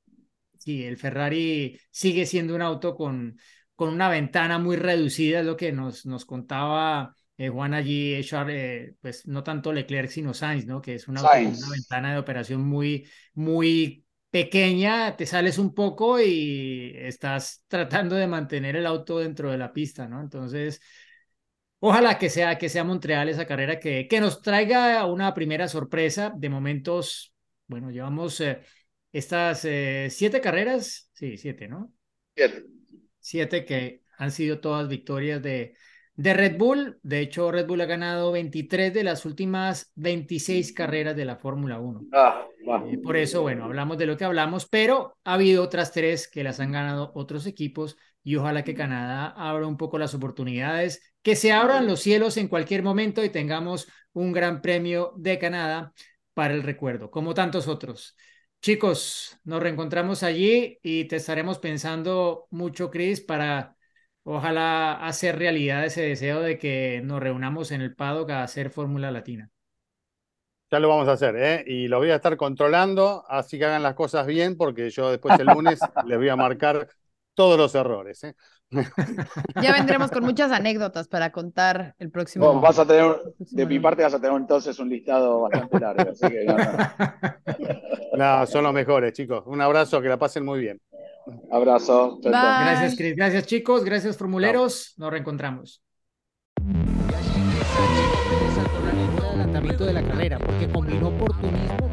sí, el Ferrari sigue siendo un auto con, con una ventana muy reducida, es lo que nos, nos contaba eh, Juan allí, eh, eh, pues no tanto Leclerc, sino Sainz, ¿no? Que es un auto con Sainz. una ventana de operación muy, muy pequeña, te sales un poco y estás tratando de mantener el auto dentro de la pista, ¿no? Entonces, ojalá que sea, que sea Montreal esa carrera que, que nos traiga una primera sorpresa. De momentos, bueno, llevamos eh, estas eh, siete carreras, sí, siete, ¿no? Bien. Siete que han sido todas victorias de, de Red Bull. De hecho, Red Bull ha ganado 23 de las últimas 26 carreras de la Fórmula 1. Ah. Eh, por eso, bueno, hablamos de lo que hablamos, pero ha habido otras tres que las han ganado otros equipos y ojalá que Canadá abra un poco las oportunidades, que se abran los cielos en cualquier momento y tengamos un gran premio de Canadá para el recuerdo, como tantos otros. Chicos, nos reencontramos allí y te estaremos pensando mucho, Chris, para ojalá hacer realidad ese deseo de que nos reunamos en el paddock a hacer Fórmula Latina. Ya lo vamos a hacer, ¿eh? Y lo voy a estar controlando, así que hagan las cosas bien, porque yo después el lunes les voy a marcar todos los errores. ¿eh? Ya vendremos con muchas anécdotas para contar el próximo. Vos vas a tener, de mi parte vas a tener entonces un listado bastante largo, así que no, no. No, son los mejores, chicos. Un abrazo, que la pasen muy bien. Abrazo. Bye. Gracias, Cris. Gracias, chicos. Gracias, formuleros. Nos reencontramos. de la carrera, porque combinó oportunismo